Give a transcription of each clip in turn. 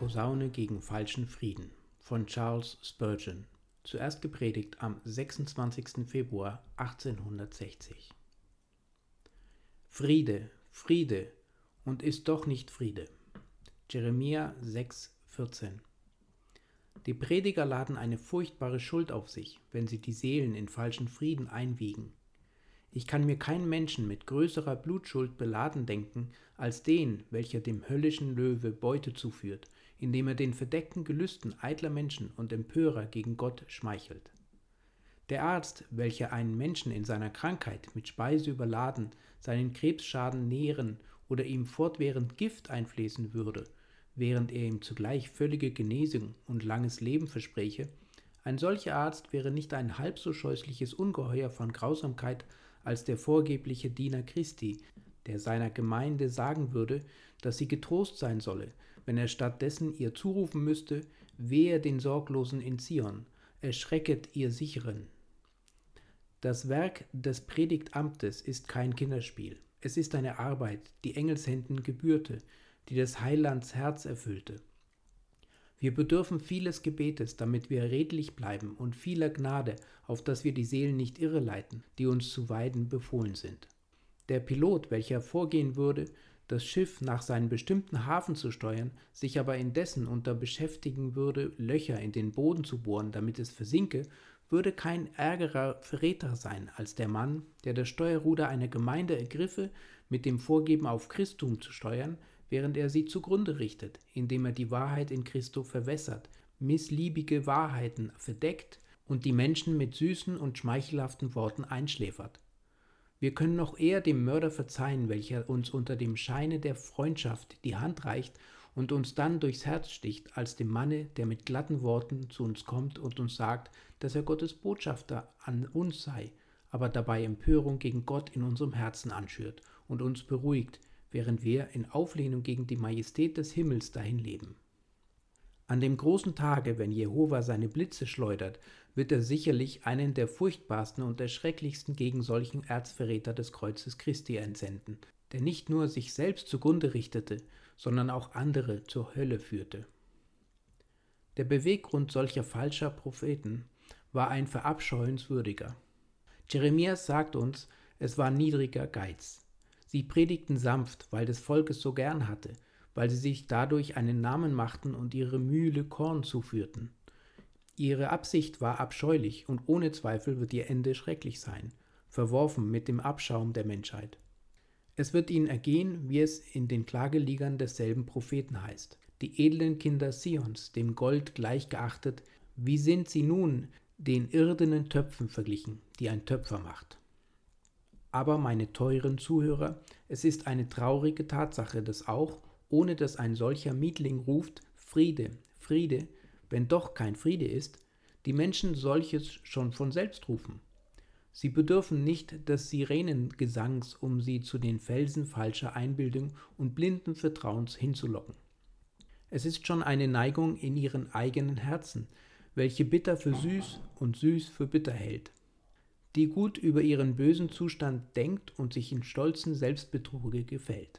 Posaune gegen falschen Frieden von Charles Spurgeon, zuerst gepredigt am 26. Februar 1860. Friede, Friede und ist doch nicht Friede. Jeremia 6,14 Die Prediger laden eine furchtbare Schuld auf sich, wenn sie die Seelen in falschen Frieden einwiegen. Ich kann mir keinen Menschen mit größerer Blutschuld beladen denken, als den, welcher dem höllischen Löwe Beute zuführt, indem er den verdeckten Gelüsten eitler Menschen und Empörer gegen Gott schmeichelt. Der Arzt, welcher einen Menschen in seiner Krankheit mit Speise überladen, seinen Krebsschaden nähren oder ihm fortwährend Gift einfließen würde, während er ihm zugleich völlige Genesung und langes Leben verspräche, ein solcher Arzt wäre nicht ein halb so scheußliches Ungeheuer von Grausamkeit als der vorgebliche Diener Christi, der seiner Gemeinde sagen würde, dass sie getrost sein solle, wenn er stattdessen ihr zurufen müsste, wehe den Sorglosen in Zion, erschrecket ihr Sicheren. Das Werk des Predigtamtes ist kein Kinderspiel. Es ist eine Arbeit, die Engelshänden gebührte, die des Heilands Herz erfüllte. Wir bedürfen vieles Gebetes, damit wir redlich bleiben und vieler Gnade, auf dass wir die Seelen nicht irreleiten, die uns zu weiden befohlen sind. Der Pilot, welcher vorgehen würde, das Schiff nach seinem bestimmten Hafen zu steuern, sich aber indessen unter beschäftigen würde, Löcher in den Boden zu bohren, damit es versinke, würde kein ärgerer Verräter sein als der Mann, der das Steuerruder einer Gemeinde ergriffe, mit dem Vorgeben auf Christum zu steuern, während er sie zugrunde richtet, indem er die Wahrheit in Christo verwässert, missliebige Wahrheiten verdeckt und die Menschen mit süßen und schmeichelhaften Worten einschläfert. Wir können noch eher dem Mörder verzeihen, welcher uns unter dem Scheine der Freundschaft die Hand reicht und uns dann durchs Herz sticht, als dem Manne, der mit glatten Worten zu uns kommt und uns sagt, dass er Gottes Botschafter an uns sei, aber dabei Empörung gegen Gott in unserem Herzen anschürt und uns beruhigt, während wir in Auflehnung gegen die Majestät des Himmels dahin leben. An dem großen Tage, wenn Jehova seine Blitze schleudert, wird er sicherlich einen der furchtbarsten und erschrecklichsten gegen solchen Erzverräter des Kreuzes Christi entsenden, der nicht nur sich selbst zugrunde richtete, sondern auch andere zur Hölle führte. Der Beweggrund solcher falscher Propheten war ein verabscheuenswürdiger. Jeremias sagt uns, es war niedriger Geiz. Sie predigten sanft, weil das Volk es so gern hatte, weil sie sich dadurch einen Namen machten und ihre Mühle Korn zuführten. Ihre Absicht war abscheulich und ohne Zweifel wird ihr Ende schrecklich sein, verworfen mit dem Abschaum der Menschheit. Es wird ihnen ergehen, wie es in den Klageliegern desselben Propheten heißt. Die edlen Kinder Sions, dem Gold gleichgeachtet, wie sind sie nun den irdenen Töpfen verglichen, die ein Töpfer macht? Aber, meine teuren Zuhörer, es ist eine traurige Tatsache, dass auch, ohne dass ein solcher Mietling ruft Friede, Friede, wenn doch kein Friede ist, die Menschen solches schon von selbst rufen. Sie bedürfen nicht des Sirenengesangs, um sie zu den Felsen falscher Einbildung und blinden Vertrauens hinzulocken. Es ist schon eine Neigung in ihren eigenen Herzen, welche bitter für süß und süß für bitter hält, die gut über ihren bösen Zustand denkt und sich in stolzen Selbstbetruge gefällt.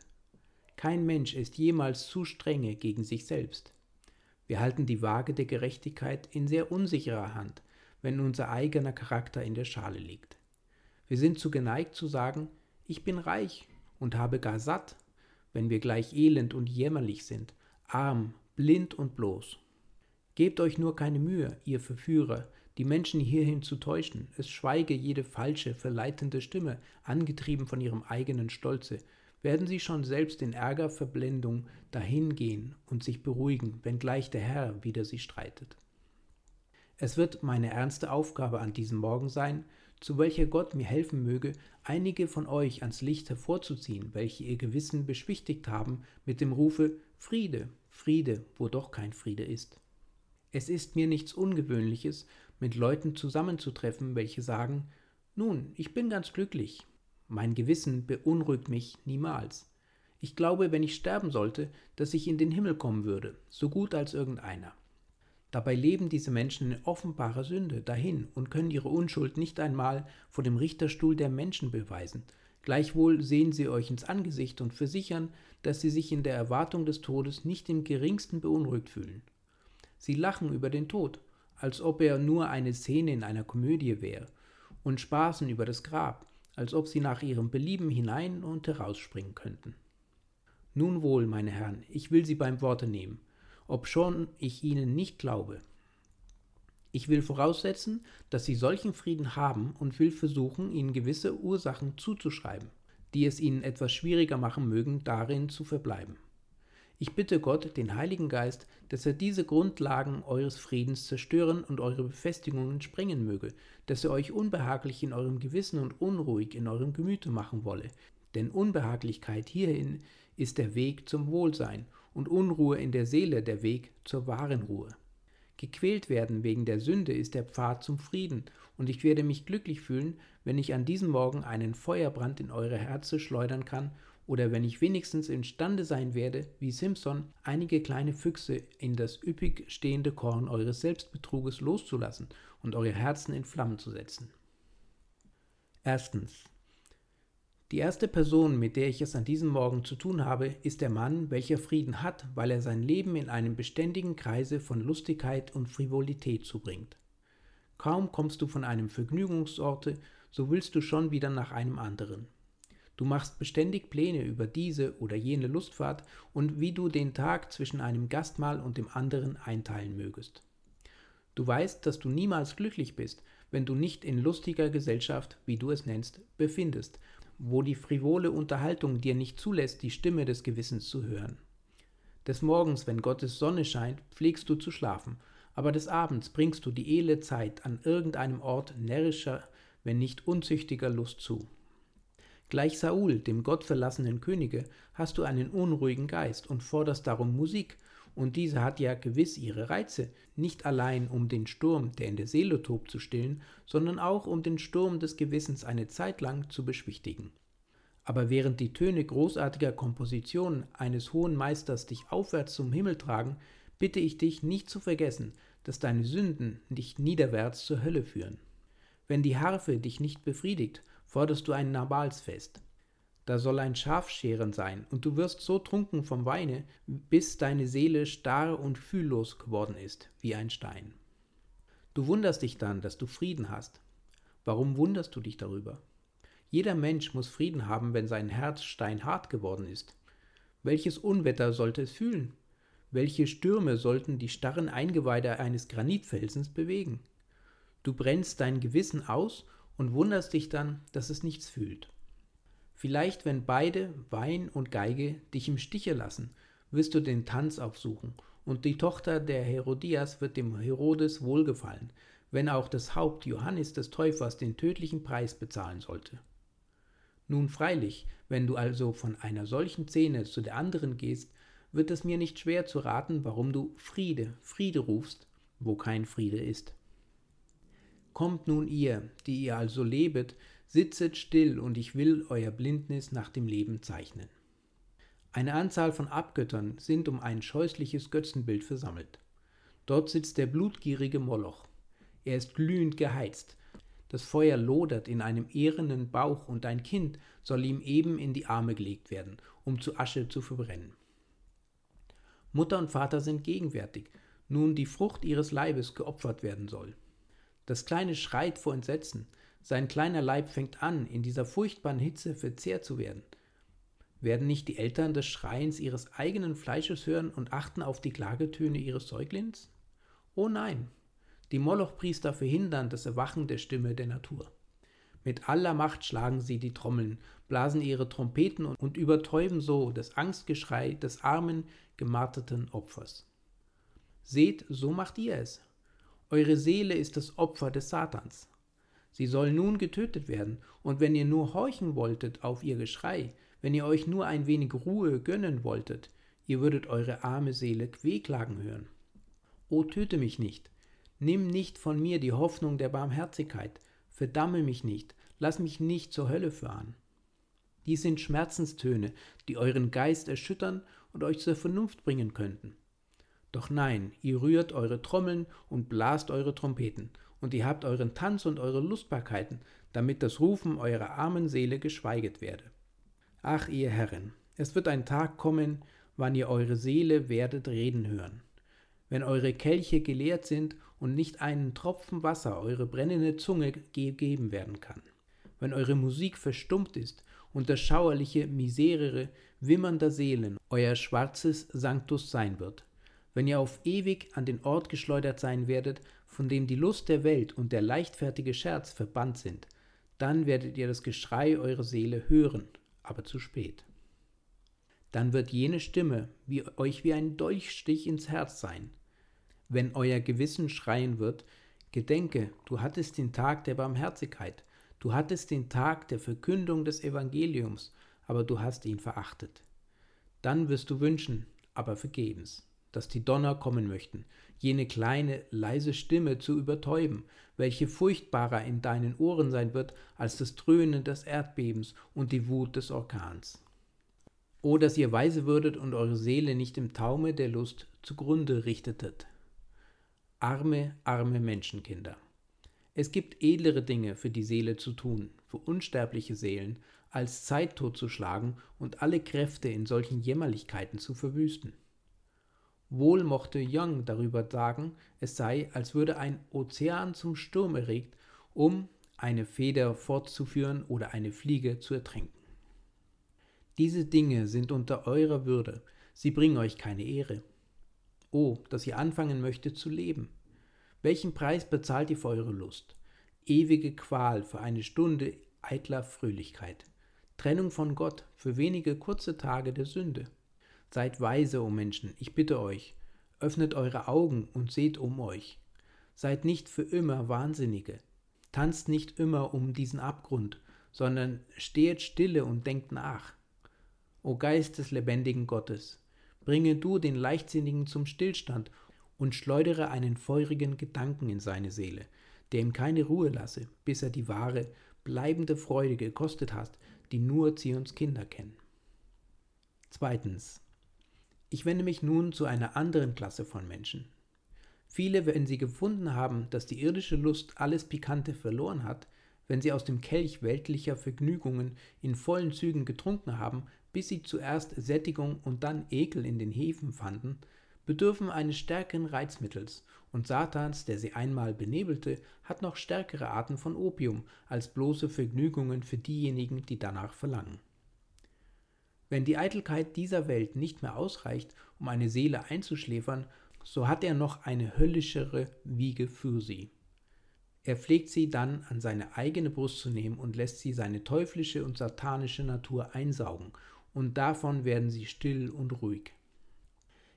Kein Mensch ist jemals zu strenge gegen sich selbst. Wir halten die Waage der Gerechtigkeit in sehr unsicherer Hand, wenn unser eigener Charakter in der Schale liegt. Wir sind zu geneigt zu sagen, ich bin reich und habe gar satt, wenn wir gleich elend und jämmerlich sind, arm, blind und bloß. Gebt euch nur keine Mühe, ihr Verführer, die Menschen hierhin zu täuschen, es schweige jede falsche, verleitende Stimme, angetrieben von ihrem eigenen Stolze, werden sie schon selbst in Ärgerverblendung dahingehen und sich beruhigen, wenngleich der Herr wider sie streitet. Es wird meine ernste Aufgabe an diesem Morgen sein, zu welcher Gott mir helfen möge, einige von euch ans Licht hervorzuziehen, welche ihr Gewissen beschwichtigt haben mit dem Rufe Friede, Friede, wo doch kein Friede ist. Es ist mir nichts Ungewöhnliches, mit Leuten zusammenzutreffen, welche sagen, nun, ich bin ganz glücklich, mein Gewissen beunruhigt mich niemals. Ich glaube, wenn ich sterben sollte, dass ich in den Himmel kommen würde, so gut als irgendeiner. Dabei leben diese Menschen in offenbarer Sünde dahin und können ihre Unschuld nicht einmal vor dem Richterstuhl der Menschen beweisen. Gleichwohl sehen sie euch ins Angesicht und versichern, dass sie sich in der Erwartung des Todes nicht im geringsten beunruhigt fühlen. Sie lachen über den Tod, als ob er nur eine Szene in einer Komödie wäre, und spaßen über das Grab, als ob sie nach ihrem Belieben hinein und herausspringen könnten. Nun wohl, meine Herren, ich will Sie beim Worte nehmen, obschon ich Ihnen nicht glaube. Ich will voraussetzen, dass Sie solchen Frieden haben und will versuchen, Ihnen gewisse Ursachen zuzuschreiben, die es Ihnen etwas schwieriger machen mögen, darin zu verbleiben. Ich bitte Gott, den Heiligen Geist, dass er diese Grundlagen eures Friedens zerstören und eure Befestigungen sprengen möge, dass er euch unbehaglich in eurem Gewissen und unruhig in eurem Gemüte machen wolle. Denn Unbehaglichkeit hierhin ist der Weg zum Wohlsein und Unruhe in der Seele der Weg zur wahren Ruhe. Gequält werden wegen der Sünde ist der Pfad zum Frieden, und ich werde mich glücklich fühlen, wenn ich an diesem Morgen einen Feuerbrand in eure Herze schleudern kann oder wenn ich wenigstens imstande sein werde, wie Simpson, einige kleine Füchse in das üppig stehende Korn eures Selbstbetruges loszulassen und eure Herzen in Flammen zu setzen. Erstens. Die erste Person, mit der ich es an diesem Morgen zu tun habe, ist der Mann, welcher Frieden hat, weil er sein Leben in einem beständigen Kreise von Lustigkeit und Frivolität zubringt. Kaum kommst du von einem Vergnügungsorte, so willst du schon wieder nach einem anderen. Du machst beständig Pläne über diese oder jene Lustfahrt und wie du den Tag zwischen einem Gastmahl und dem anderen einteilen mögest. Du weißt, dass du niemals glücklich bist, wenn du nicht in lustiger Gesellschaft, wie du es nennst, befindest, wo die frivole Unterhaltung dir nicht zulässt, die Stimme des Gewissens zu hören. Des Morgens, wenn Gottes Sonne scheint, pflegst du zu schlafen, aber des Abends bringst du die edle Zeit an irgendeinem Ort närrischer, wenn nicht unzüchtiger Lust zu. Gleich Saul, dem gottverlassenen Könige, hast du einen unruhigen Geist und forderst darum Musik, und diese hat ja gewiss ihre Reize, nicht allein um den Sturm, der in der Seele tobt, zu stillen, sondern auch um den Sturm des Gewissens eine Zeit lang zu beschwichtigen. Aber während die Töne großartiger Kompositionen eines hohen Meisters dich aufwärts zum Himmel tragen, bitte ich dich nicht zu vergessen, dass deine Sünden dich niederwärts zur Hölle führen. Wenn die Harfe dich nicht befriedigt, forderst du ein Nabalsfest. Da soll ein Schafscheren sein, und du wirst so trunken vom Weine, bis deine Seele starr und fühllos geworden ist, wie ein Stein. Du wunderst dich dann, dass du Frieden hast. Warum wunderst du dich darüber? Jeder Mensch muss Frieden haben, wenn sein Herz steinhart geworden ist. Welches Unwetter sollte es fühlen? Welche Stürme sollten die starren Eingeweide eines Granitfelsens bewegen? Du brennst dein Gewissen aus und wunderst dich dann, dass es nichts fühlt. Vielleicht, wenn beide, Wein und Geige, dich im Stiche lassen, wirst du den Tanz aufsuchen, und die Tochter der Herodias wird dem Herodes wohlgefallen, wenn auch das Haupt Johannes des Täufers den tödlichen Preis bezahlen sollte. Nun freilich, wenn du also von einer solchen Szene zu der anderen gehst, wird es mir nicht schwer zu raten, warum du Friede, Friede rufst, wo kein Friede ist. Kommt nun ihr, die ihr also lebet, sitzet still, und ich will euer Blindnis nach dem Leben zeichnen. Eine Anzahl von Abgöttern sind um ein scheußliches Götzenbild versammelt. Dort sitzt der blutgierige Moloch. Er ist glühend geheizt. Das Feuer lodert in einem ehrenen Bauch, und ein Kind soll ihm eben in die Arme gelegt werden, um zu Asche zu verbrennen. Mutter und Vater sind gegenwärtig, nun die Frucht ihres Leibes geopfert werden soll. Das Kleine schreit vor Entsetzen, sein kleiner Leib fängt an, in dieser furchtbaren Hitze verzehrt zu werden. Werden nicht die Eltern des Schreiens ihres eigenen Fleisches hören und achten auf die Klagetöne ihres Säuglings? Oh nein, die Molochpriester verhindern das Erwachen der Stimme der Natur. Mit aller Macht schlagen sie die Trommeln, blasen ihre Trompeten und übertäuben so das Angstgeschrei des armen, gemarterten Opfers. Seht, so macht ihr es. Eure Seele ist das Opfer des Satans. Sie soll nun getötet werden, und wenn ihr nur horchen wolltet auf ihr Geschrei, wenn ihr euch nur ein wenig Ruhe gönnen wolltet, ihr würdet eure arme Seele wehklagen hören. O töte mich nicht, nimm nicht von mir die Hoffnung der Barmherzigkeit, verdamme mich nicht, lass mich nicht zur Hölle fahren. Dies sind Schmerzenstöne, die euren Geist erschüttern und euch zur Vernunft bringen könnten. Doch nein, ihr rührt eure Trommeln und blast eure Trompeten, und ihr habt euren Tanz und eure Lustbarkeiten, damit das Rufen eurer armen Seele geschweiget werde. Ach, ihr Herren, es wird ein Tag kommen, wann ihr eure Seele werdet reden hören. Wenn eure Kelche geleert sind und nicht einen Tropfen Wasser eure brennende Zunge gegeben werden kann. Wenn eure Musik verstummt ist und das schauerliche Miserere wimmernder Seelen euer schwarzes Sanctus sein wird. Wenn ihr auf ewig an den Ort geschleudert sein werdet, von dem die Lust der Welt und der leichtfertige Scherz verbannt sind, dann werdet ihr das Geschrei eurer Seele hören, aber zu spät. Dann wird jene Stimme wie euch wie ein Dolchstich ins Herz sein, wenn euer Gewissen schreien wird, Gedenke, du hattest den Tag der Barmherzigkeit, du hattest den Tag der Verkündung des Evangeliums, aber du hast ihn verachtet. Dann wirst du wünschen, aber vergebens, dass die Donner kommen möchten, jene kleine, leise Stimme zu übertäuben, welche furchtbarer in deinen Ohren sein wird als das Dröhnen des Erdbebens und die Wut des Orkans. O, dass ihr weise würdet und eure Seele nicht im Taume der Lust zugrunde richtetet. Arme, arme Menschenkinder. Es gibt edlere Dinge für die Seele zu tun, für unsterbliche Seelen, als Zeit totzuschlagen und alle Kräfte in solchen Jämmerlichkeiten zu verwüsten. Wohl mochte Young darüber sagen, es sei, als würde ein Ozean zum Sturm erregt, um eine Feder fortzuführen oder eine Fliege zu ertränken. Diese Dinge sind unter eurer Würde, sie bringen euch keine Ehre. Oh, dass ihr anfangen möchtet zu leben. Welchen Preis bezahlt ihr für eure Lust? Ewige Qual für eine Stunde eitler Fröhlichkeit. Trennung von Gott für wenige kurze Tage der Sünde. Seid weise, o oh Menschen, ich bitte euch. Öffnet eure Augen und seht um euch. Seid nicht für immer Wahnsinnige. Tanzt nicht immer um diesen Abgrund, sondern stehet stille und denkt nach. O Geist des lebendigen Gottes, Bringe du den Leichtsinnigen zum Stillstand und schleudere einen feurigen Gedanken in seine Seele, der ihm keine Ruhe lasse, bis er die wahre, bleibende Freude gekostet hat, die nur Zions Kinder kennen. Zweitens. Ich wende mich nun zu einer anderen Klasse von Menschen. Viele, wenn sie gefunden haben, dass die irdische Lust alles Pikante verloren hat, wenn sie aus dem Kelch weltlicher Vergnügungen in vollen Zügen getrunken haben, bis sie zuerst Sättigung und dann Ekel in den Hefen fanden, bedürfen eines stärkeren Reizmittels, und Satans, der sie einmal benebelte, hat noch stärkere Arten von Opium als bloße Vergnügungen für diejenigen, die danach verlangen. Wenn die Eitelkeit dieser Welt nicht mehr ausreicht, um eine Seele einzuschläfern, so hat er noch eine höllischere Wiege für sie. Er pflegt sie dann an seine eigene Brust zu nehmen und lässt sie seine teuflische und satanische Natur einsaugen und davon werden sie still und ruhig.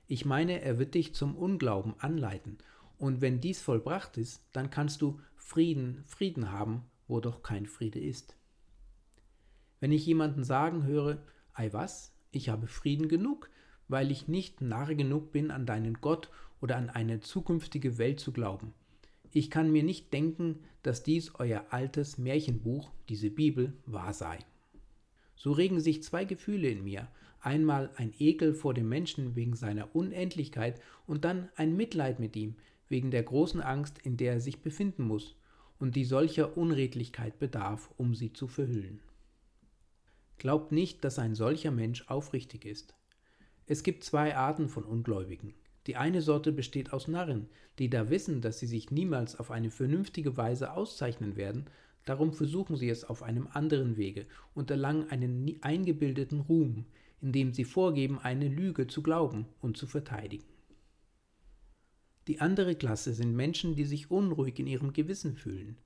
Ich meine, er wird dich zum Unglauben anleiten, und wenn dies vollbracht ist, dann kannst du Frieden, Frieden haben, wo doch kein Friede ist. Wenn ich jemanden sagen höre, ei was, ich habe Frieden genug, weil ich nicht narr genug bin, an deinen Gott oder an eine zukünftige Welt zu glauben. Ich kann mir nicht denken, dass dies euer altes Märchenbuch, diese Bibel, wahr sei. So regen sich zwei Gefühle in mir, einmal ein Ekel vor dem Menschen wegen seiner Unendlichkeit und dann ein Mitleid mit ihm wegen der großen Angst, in der er sich befinden muss und die solcher Unredlichkeit bedarf, um sie zu verhüllen. Glaubt nicht, dass ein solcher Mensch aufrichtig ist. Es gibt zwei Arten von Ungläubigen. Die eine Sorte besteht aus Narren, die da wissen, dass sie sich niemals auf eine vernünftige Weise auszeichnen werden, darum versuchen sie es auf einem anderen Wege und erlangen einen eingebildeten Ruhm, indem sie vorgeben, eine Lüge zu glauben und zu verteidigen. Die andere Klasse sind Menschen, die sich unruhig in ihrem Gewissen fühlen.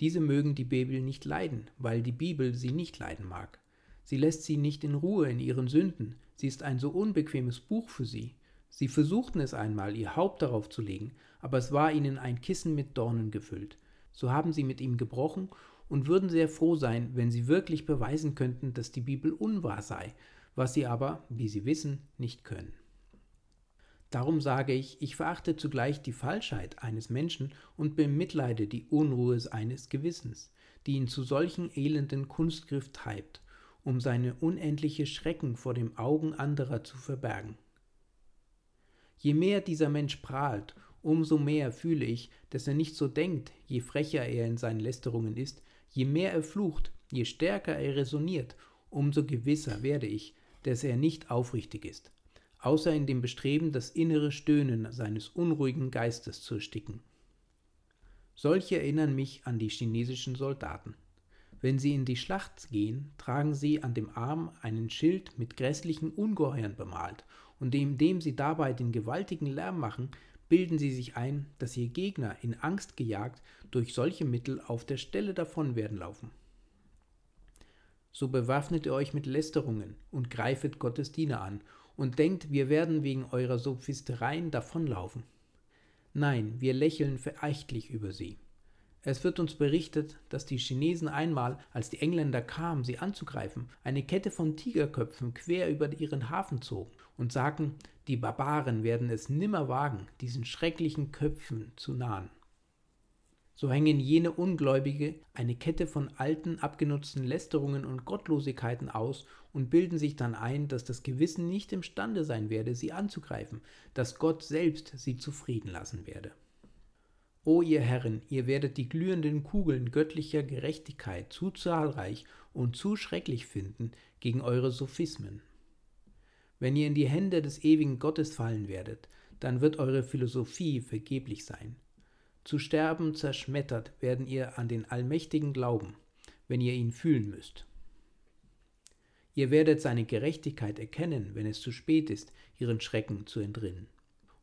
Diese mögen die Bibel nicht leiden, weil die Bibel sie nicht leiden mag. Sie lässt sie nicht in Ruhe in ihren Sünden, sie ist ein so unbequemes Buch für sie. Sie versuchten es einmal, ihr Haupt darauf zu legen, aber es war ihnen ein Kissen mit Dornen gefüllt. So haben sie mit ihm gebrochen und würden sehr froh sein, wenn sie wirklich beweisen könnten, dass die Bibel unwahr sei, was sie aber, wie sie wissen, nicht können. Darum sage ich, ich verachte zugleich die Falschheit eines Menschen und bemitleide die Unruhe seines Gewissens, die ihn zu solchen elenden Kunstgriff treibt, um seine unendliche Schrecken vor dem Augen anderer zu verbergen. Je mehr dieser Mensch prahlt, umso mehr fühle ich, dass er nicht so denkt, je frecher er in seinen Lästerungen ist, je mehr er flucht, je stärker er resoniert, umso gewisser werde ich, dass er nicht aufrichtig ist außer in dem Bestreben, das innere Stöhnen seines unruhigen Geistes zu ersticken. Solche erinnern mich an die chinesischen Soldaten. Wenn sie in die Schlacht gehen, tragen sie an dem Arm einen Schild mit grässlichen Ungeheuern bemalt, und indem sie dabei den gewaltigen Lärm machen, bilden sie sich ein, dass ihr Gegner in Angst gejagt durch solche Mittel auf der Stelle davon werden laufen. So bewaffnet ihr euch mit Lästerungen und greifet Gottes Diener an und denkt, wir werden wegen eurer Sophistereien davonlaufen. Nein, wir lächeln verächtlich über sie. Es wird uns berichtet, dass die Chinesen einmal, als die Engländer kamen, sie anzugreifen, eine Kette von Tigerköpfen quer über ihren Hafen zogen und sagten, die Barbaren werden es nimmer wagen, diesen schrecklichen Köpfen zu nahen. So hängen jene Ungläubige eine Kette von alten, abgenutzten Lästerungen und Gottlosigkeiten aus und bilden sich dann ein, dass das Gewissen nicht imstande sein werde, sie anzugreifen, dass Gott selbst sie zufrieden lassen werde. O ihr Herren, ihr werdet die glühenden Kugeln göttlicher Gerechtigkeit zu zahlreich und zu schrecklich finden gegen eure Sophismen. Wenn ihr in die Hände des ewigen Gottes fallen werdet, dann wird eure Philosophie vergeblich sein. Zu sterben zerschmettert werden ihr an den Allmächtigen glauben, wenn ihr ihn fühlen müsst. Ihr werdet seine Gerechtigkeit erkennen, wenn es zu spät ist, ihren Schrecken zu entrinnen.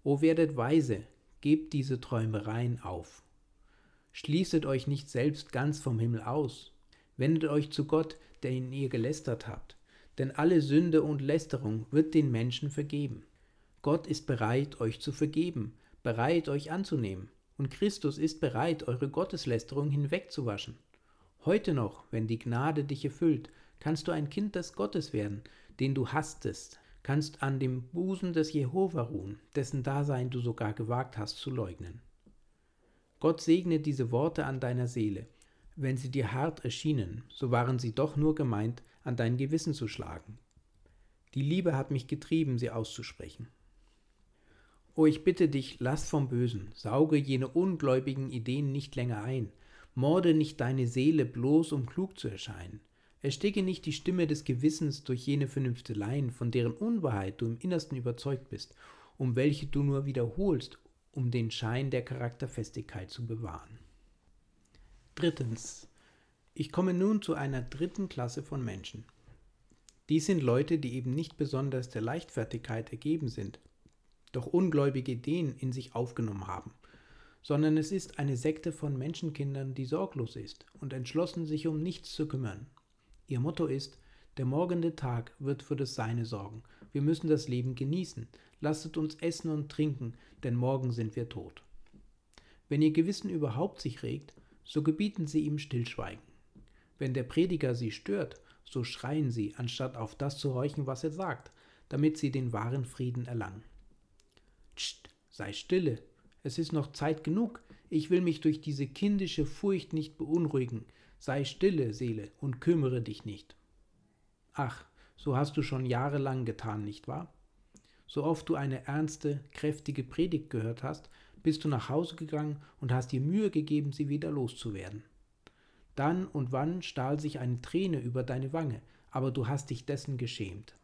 O werdet weise, gebt diese Träumereien auf. Schließet euch nicht selbst ganz vom Himmel aus. Wendet euch zu Gott, der in ihr gelästert habt, denn alle Sünde und Lästerung wird den Menschen vergeben. Gott ist bereit, euch zu vergeben, bereit, euch anzunehmen und Christus ist bereit, eure Gotteslästerung hinwegzuwaschen. Heute noch, wenn die Gnade dich erfüllt, kannst du ein Kind des Gottes werden, den du hasstest, kannst an dem Busen des Jehova ruhen, dessen Dasein du sogar gewagt hast zu leugnen. Gott segne diese Worte an deiner Seele. Wenn sie dir hart erschienen, so waren sie doch nur gemeint, an dein Gewissen zu schlagen. Die Liebe hat mich getrieben, sie auszusprechen. O ich bitte dich, lass vom Bösen, sauge jene ungläubigen Ideen nicht länger ein, morde nicht deine Seele bloß, um klug zu erscheinen. Ersticke nicht die Stimme des Gewissens durch jene Vernünfteleien, von deren Unwahrheit du im Innersten überzeugt bist, um welche du nur wiederholst, um den Schein der Charakterfestigkeit zu bewahren. Drittens. Ich komme nun zu einer dritten Klasse von Menschen. Dies sind Leute, die eben nicht besonders der Leichtfertigkeit ergeben sind, doch ungläubige Ideen in sich aufgenommen haben, sondern es ist eine Sekte von Menschenkindern, die sorglos ist und entschlossen, sich um nichts zu kümmern. Ihr Motto ist, der morgende Tag wird für das Seine sorgen. Wir müssen das Leben genießen. Lasset uns essen und trinken, denn morgen sind wir tot. Wenn ihr Gewissen überhaupt sich regt, so gebieten sie ihm Stillschweigen. Wenn der Prediger sie stört, so schreien sie, anstatt auf das zu horchen, was er sagt, damit sie den wahren Frieden erlangen. Psst, sei stille, es ist noch Zeit genug, ich will mich durch diese kindische Furcht nicht beunruhigen, sei stille, Seele, und kümmere dich nicht. Ach, so hast du schon jahrelang getan, nicht wahr? So oft du eine ernste, kräftige Predigt gehört hast, bist du nach Hause gegangen und hast dir Mühe gegeben, sie wieder loszuwerden. Dann und wann stahl sich eine Träne über deine Wange, aber du hast dich dessen geschämt.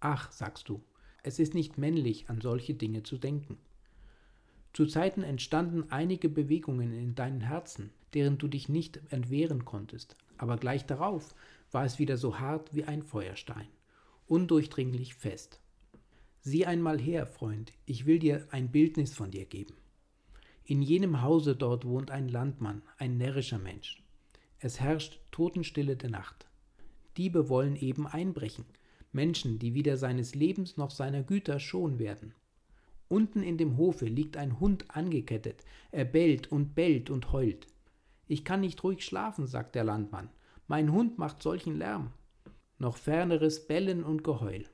Ach, sagst du, es ist nicht männlich, an solche Dinge zu denken. Zu Zeiten entstanden einige Bewegungen in deinem Herzen, deren du dich nicht entwehren konntest, aber gleich darauf war es wieder so hart wie ein Feuerstein, undurchdringlich fest. Sieh einmal her, Freund, ich will dir ein Bildnis von dir geben. In jenem Hause dort wohnt ein Landmann, ein närrischer Mensch. Es herrscht Totenstille der Nacht. Diebe wollen eben einbrechen, Menschen, die weder seines Lebens noch seiner Güter schon werden. Unten in dem Hofe liegt ein Hund angekettet, er bellt und bellt und heult. Ich kann nicht ruhig schlafen, sagt der Landmann. Mein Hund macht solchen Lärm. Noch ferneres Bellen und Geheul.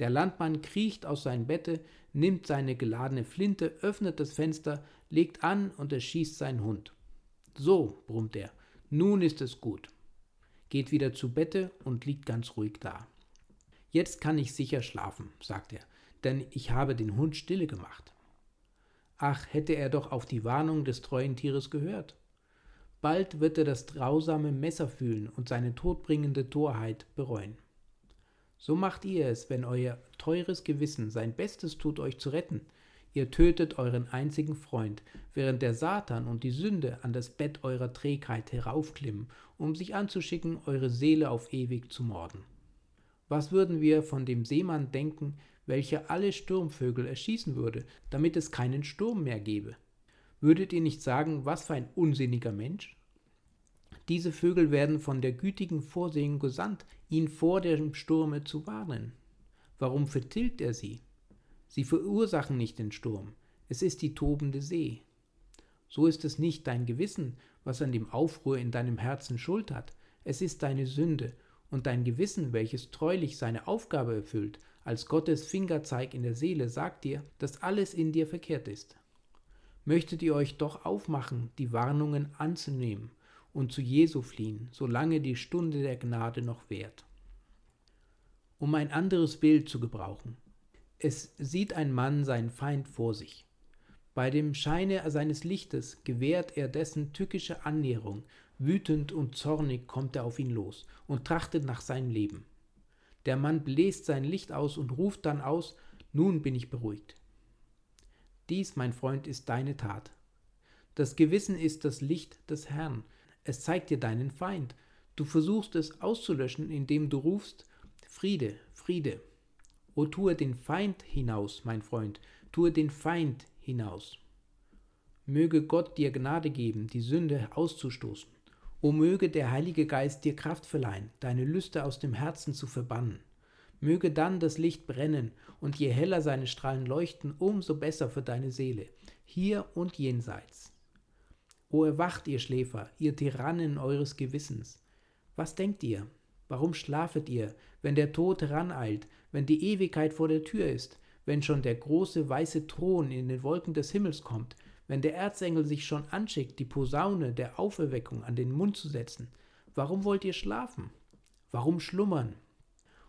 Der Landmann kriecht aus seinem Bette, nimmt seine geladene Flinte, öffnet das Fenster, legt an und erschießt seinen Hund. So, brummt er, nun ist es gut. Geht wieder zu Bette und liegt ganz ruhig da. Jetzt kann ich sicher schlafen, sagt er, denn ich habe den Hund stille gemacht. Ach, hätte er doch auf die Warnung des treuen Tieres gehört. Bald wird er das grausame Messer fühlen und seine todbringende Torheit bereuen. So macht ihr es, wenn euer teures Gewissen sein Bestes tut, euch zu retten. Ihr tötet euren einzigen Freund, während der Satan und die Sünde an das Bett eurer Trägheit heraufklimmen, um sich anzuschicken, eure Seele auf ewig zu morden. Was würden wir von dem Seemann denken, welcher alle Sturmvögel erschießen würde, damit es keinen Sturm mehr gebe? Würdet ihr nicht sagen, was für ein unsinniger Mensch? Diese Vögel werden von der gütigen Vorsehung gesandt, ihn vor dem Sturme zu warnen. Warum vertilgt er sie? Sie verursachen nicht den Sturm, es ist die tobende See. So ist es nicht dein Gewissen, was an dem Aufruhr in deinem Herzen Schuld hat, es ist deine Sünde und dein Gewissen, welches treulich seine Aufgabe erfüllt, als Gottes Fingerzeig in der Seele, sagt dir, dass alles in dir verkehrt ist möchtet ihr euch doch aufmachen, die Warnungen anzunehmen und zu Jesu fliehen, solange die Stunde der Gnade noch währt. Um ein anderes Bild zu gebrauchen. Es sieht ein Mann seinen Feind vor sich. Bei dem Scheine seines Lichtes gewährt er dessen tückische Annäherung, wütend und zornig kommt er auf ihn los und trachtet nach seinem Leben. Der Mann bläst sein Licht aus und ruft dann aus, nun bin ich beruhigt. Dies, mein Freund, ist deine Tat. Das Gewissen ist das Licht des Herrn. Es zeigt dir deinen Feind. Du versuchst es auszulöschen, indem du rufst Friede, Friede. O tue den Feind hinaus, mein Freund, tue den Feind hinaus. Möge Gott dir Gnade geben, die Sünde auszustoßen. O möge der Heilige Geist dir Kraft verleihen, deine Lüste aus dem Herzen zu verbannen möge dann das Licht brennen, und je heller seine Strahlen leuchten, umso besser für deine Seele, hier und jenseits. O erwacht, ihr Schläfer, ihr Tyrannen eures Gewissens. Was denkt ihr? Warum schlafet ihr, wenn der Tod heraneilt, wenn die Ewigkeit vor der Tür ist, wenn schon der große weiße Thron in den Wolken des Himmels kommt, wenn der Erzengel sich schon anschickt, die Posaune der Auferweckung an den Mund zu setzen? Warum wollt ihr schlafen? Warum schlummern?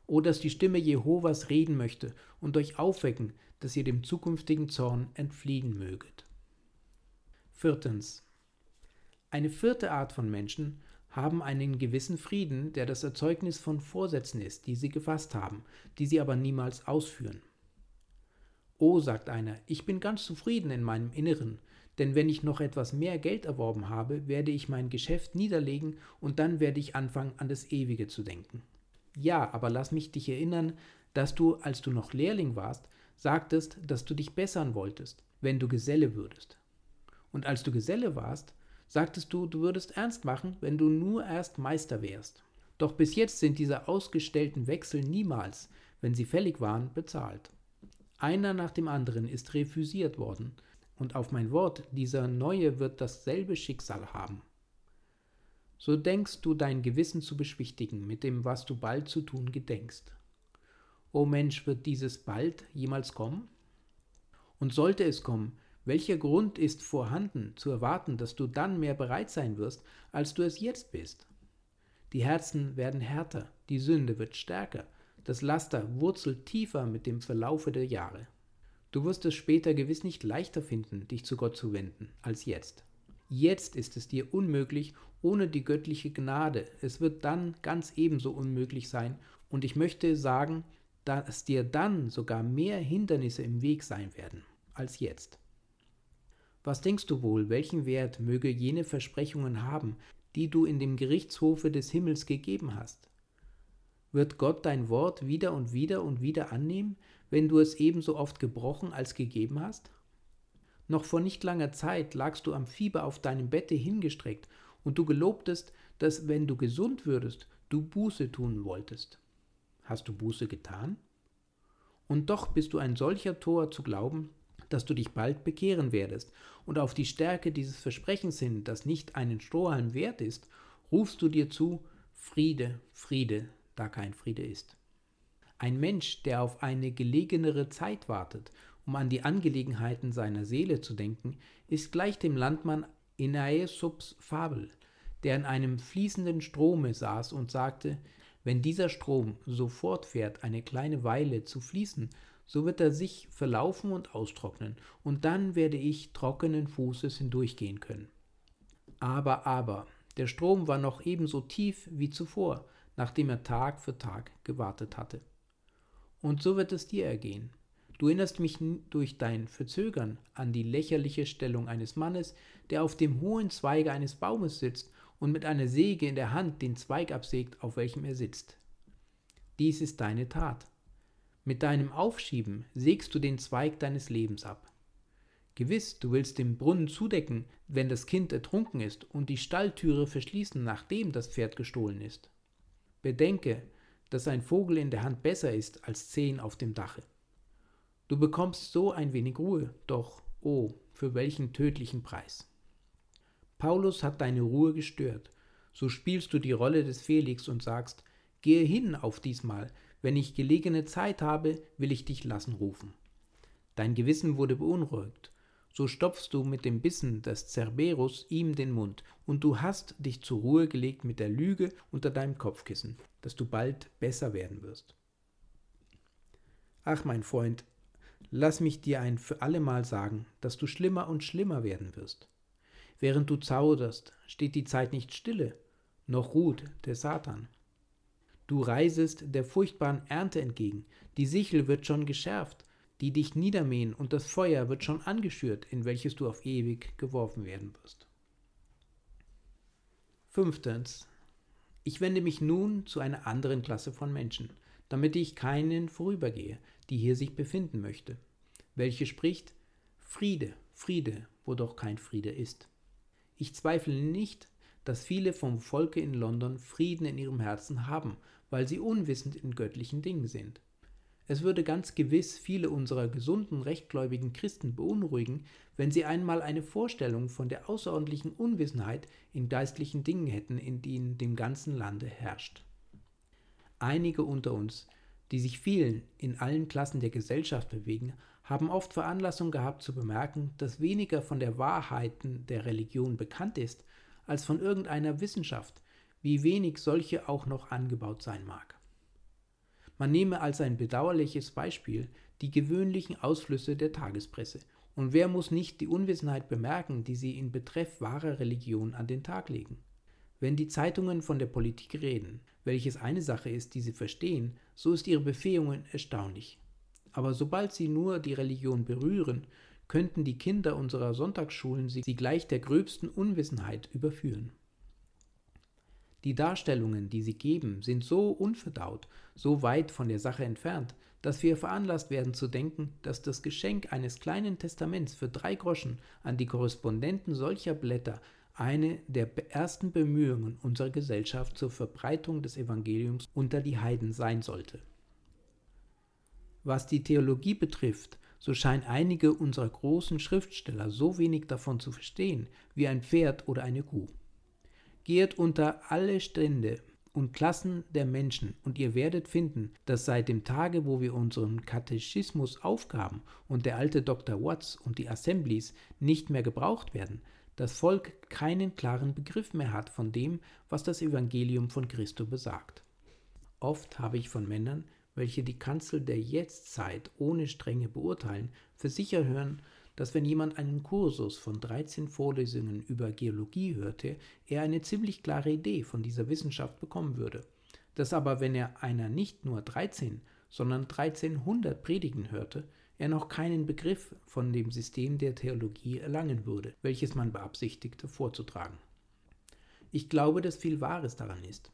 O dass die Stimme Jehovas reden möchte und euch aufwecken, dass ihr dem zukünftigen Zorn entfliehen möget. Viertens. Eine vierte Art von Menschen haben einen gewissen Frieden, der das Erzeugnis von Vorsätzen ist, die sie gefasst haben, die sie aber niemals ausführen. O, sagt einer, ich bin ganz zufrieden in meinem Inneren, denn wenn ich noch etwas mehr Geld erworben habe, werde ich mein Geschäft niederlegen und dann werde ich anfangen, an das Ewige zu denken. Ja, aber lass mich dich erinnern, dass du, als du noch Lehrling warst, sagtest, dass du dich bessern wolltest, wenn du Geselle würdest. Und als du Geselle warst, sagtest du, du würdest ernst machen, wenn du nur erst Meister wärst. Doch bis jetzt sind diese ausgestellten Wechsel niemals, wenn sie fällig waren, bezahlt. Einer nach dem anderen ist refusiert worden, und auf mein Wort, dieser Neue wird dasselbe Schicksal haben so denkst du dein Gewissen zu beschwichtigen mit dem, was du bald zu tun gedenkst. O Mensch, wird dieses bald jemals kommen? Und sollte es kommen, welcher Grund ist vorhanden zu erwarten, dass du dann mehr bereit sein wirst, als du es jetzt bist? Die Herzen werden härter, die Sünde wird stärker, das Laster wurzelt tiefer mit dem Verlaufe der Jahre. Du wirst es später gewiss nicht leichter finden, dich zu Gott zu wenden, als jetzt. Jetzt ist es dir unmöglich ohne die göttliche Gnade. Es wird dann ganz ebenso unmöglich sein. Und ich möchte sagen, dass dir dann sogar mehr Hindernisse im Weg sein werden als jetzt. Was denkst du wohl, welchen Wert möge jene Versprechungen haben, die du in dem Gerichtshofe des Himmels gegeben hast? Wird Gott dein Wort wieder und wieder und wieder annehmen, wenn du es ebenso oft gebrochen als gegeben hast? Noch vor nicht langer Zeit lagst du am Fieber auf deinem Bette hingestreckt und du gelobtest, dass wenn du gesund würdest, du Buße tun wolltest. Hast du Buße getan? Und doch bist du ein solcher Tor zu glauben, dass du dich bald bekehren werdest, und auf die Stärke dieses Versprechens hin, das nicht einen Strohhalm wert ist, rufst du dir zu, Friede, Friede, da kein Friede ist. Ein Mensch, der auf eine gelegenere Zeit wartet, um an die Angelegenheiten seiner Seele zu denken, ist gleich dem Landmann Aesops Fabel, der in einem fließenden Strome saß und sagte, wenn dieser Strom so fortfährt, eine kleine Weile zu fließen, so wird er sich verlaufen und austrocknen, und dann werde ich trockenen Fußes hindurchgehen können. Aber, aber, der Strom war noch ebenso tief wie zuvor, nachdem er Tag für Tag gewartet hatte. Und so wird es dir ergehen. Du erinnerst mich durch dein Verzögern an die lächerliche Stellung eines Mannes, der auf dem hohen Zweige eines Baumes sitzt und mit einer Säge in der Hand den Zweig absägt, auf welchem er sitzt. Dies ist deine Tat. Mit deinem Aufschieben sägst du den Zweig deines Lebens ab. Gewiss, du willst den Brunnen zudecken, wenn das Kind ertrunken ist, und die Stalltüre verschließen, nachdem das Pferd gestohlen ist. Bedenke, dass ein Vogel in der Hand besser ist als zehn auf dem Dache. Du bekommst so ein wenig Ruhe, doch, oh, für welchen tödlichen Preis. Paulus hat deine Ruhe gestört. So spielst du die Rolle des Felix und sagst, gehe hin auf diesmal, wenn ich gelegene Zeit habe, will ich dich lassen rufen. Dein Gewissen wurde beunruhigt. So stopfst du mit dem Bissen des Cerberus ihm den Mund, und du hast dich zur Ruhe gelegt mit der Lüge unter deinem Kopfkissen, dass du bald besser werden wirst. Ach, mein Freund, lass mich dir ein für allemal sagen, dass du schlimmer und schlimmer werden wirst. Während du zauderst, steht die Zeit nicht stille, noch ruht der Satan. Du reisest der furchtbaren Ernte entgegen, die Sichel wird schon geschärft, die dich niedermähen, und das Feuer wird schon angeschürt, in welches du auf ewig geworfen werden wirst. Fünftens. Ich wende mich nun zu einer anderen Klasse von Menschen, damit ich keinen vorübergehe, die hier sich befinden möchte, welche spricht Friede, Friede, wo doch kein Friede ist. Ich zweifle nicht, dass viele vom Volke in London Frieden in ihrem Herzen haben, weil sie unwissend in göttlichen Dingen sind. Es würde ganz gewiss viele unserer gesunden, rechtgläubigen Christen beunruhigen, wenn sie einmal eine Vorstellung von der außerordentlichen Unwissenheit in geistlichen Dingen hätten, in in dem ganzen Lande herrscht. Einige unter uns, die sich vielen in allen Klassen der Gesellschaft bewegen, haben oft Veranlassung gehabt zu bemerken, dass weniger von der Wahrheiten der Religion bekannt ist, als von irgendeiner Wissenschaft, wie wenig solche auch noch angebaut sein mag. Man nehme als ein bedauerliches Beispiel die gewöhnlichen Ausflüsse der Tagespresse. Und wer muss nicht die Unwissenheit bemerken, die sie in Betreff wahrer Religion an den Tag legen? Wenn die Zeitungen von der Politik reden, welches eine Sache ist, die sie verstehen, so ist ihre Befähigungen erstaunlich. Aber sobald sie nur die Religion berühren, könnten die Kinder unserer Sonntagsschulen sie gleich der gröbsten Unwissenheit überführen. Die Darstellungen, die sie geben, sind so unverdaut, so weit von der Sache entfernt, dass wir veranlasst werden zu denken, dass das Geschenk eines kleinen Testaments für drei Groschen an die Korrespondenten solcher Blätter eine der ersten Bemühungen unserer Gesellschaft zur Verbreitung des Evangeliums unter die Heiden sein sollte. Was die Theologie betrifft, so scheinen einige unserer großen Schriftsteller so wenig davon zu verstehen wie ein Pferd oder eine Kuh. Geht unter alle Stände und Klassen der Menschen, und ihr werdet finden, dass seit dem Tage, wo wir unseren Katechismus aufgaben und der alte Dr. Watts und die Assemblies nicht mehr gebraucht werden, das Volk keinen klaren Begriff mehr hat von dem, was das Evangelium von Christo besagt. Oft habe ich von Männern, welche die Kanzel der Jetztzeit ohne Strenge beurteilen, für hören, dass wenn jemand einen Kursus von 13 Vorlesungen über Geologie hörte, er eine ziemlich klare Idee von dieser Wissenschaft bekommen würde. Dass aber, wenn er einer nicht nur 13, sondern 1300 Predigen hörte, er noch keinen Begriff von dem System der Theologie erlangen würde, welches man beabsichtigte vorzutragen. Ich glaube, dass viel Wahres daran ist.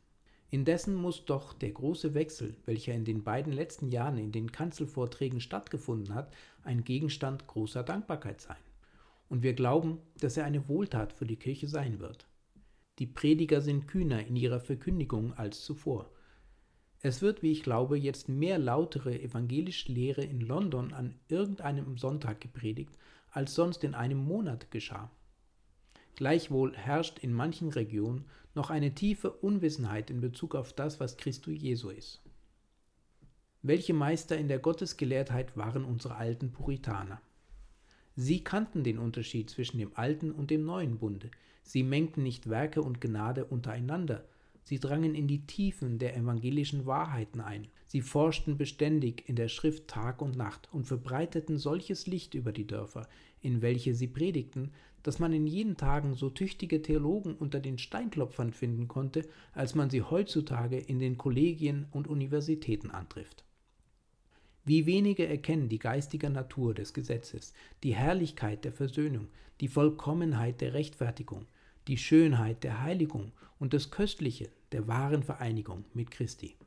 Indessen muss doch der große Wechsel, welcher in den beiden letzten Jahren in den Kanzelvorträgen stattgefunden hat, ein Gegenstand großer Dankbarkeit sein. Und wir glauben, dass er eine Wohltat für die Kirche sein wird. Die Prediger sind kühner in ihrer Verkündigung als zuvor. Es wird, wie ich glaube, jetzt mehr lautere evangelische Lehre in London an irgendeinem Sonntag gepredigt, als sonst in einem Monat geschah. Gleichwohl herrscht in manchen Regionen noch eine tiefe Unwissenheit in Bezug auf das, was Christus Jesu ist. Welche Meister in der Gottesgelehrtheit waren unsere alten Puritaner? Sie kannten den Unterschied zwischen dem alten und dem neuen Bunde. Sie mengten nicht Werke und Gnade untereinander, Sie drangen in die Tiefen der evangelischen Wahrheiten ein. Sie forschten beständig in der Schrift Tag und Nacht und verbreiteten solches Licht über die Dörfer, in welche sie predigten, dass man in jenen Tagen so tüchtige Theologen unter den Steinklopfern finden konnte, als man sie heutzutage in den Kollegien und Universitäten antrifft. Wie wenige erkennen die geistige Natur des Gesetzes, die Herrlichkeit der Versöhnung, die Vollkommenheit der Rechtfertigung, die Schönheit der Heiligung und das Köstliche der wahren Vereinigung mit Christi.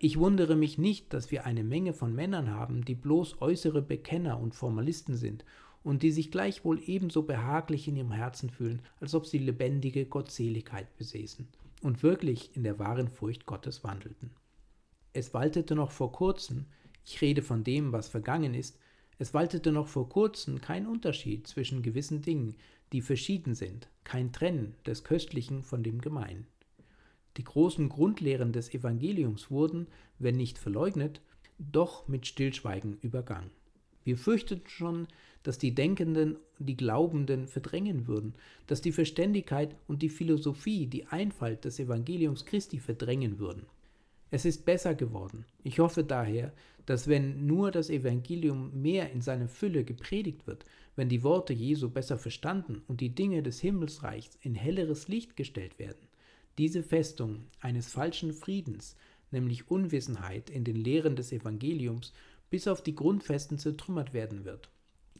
Ich wundere mich nicht, dass wir eine Menge von Männern haben, die bloß äußere Bekenner und Formalisten sind und die sich gleichwohl ebenso behaglich in ihrem Herzen fühlen, als ob sie lebendige Gottseligkeit besäßen und wirklich in der wahren Furcht Gottes wandelten. Es waltete noch vor kurzem, ich rede von dem, was vergangen ist, es waltete noch vor kurzem kein Unterschied zwischen gewissen Dingen, die verschieden sind, kein Trennen des Köstlichen von dem Gemeinen. Die großen Grundlehren des Evangeliums wurden, wenn nicht verleugnet, doch mit Stillschweigen übergangen. Wir fürchteten schon, dass die Denkenden die Glaubenden verdrängen würden, dass die Verständigkeit und die Philosophie die Einfalt des Evangeliums Christi verdrängen würden. Es ist besser geworden. Ich hoffe daher, dass wenn nur das Evangelium mehr in seiner Fülle gepredigt wird, wenn die Worte Jesu besser verstanden und die Dinge des Himmelsreichs in helleres Licht gestellt werden, diese Festung eines falschen Friedens, nämlich Unwissenheit in den Lehren des Evangeliums, bis auf die Grundfesten zertrümmert werden wird.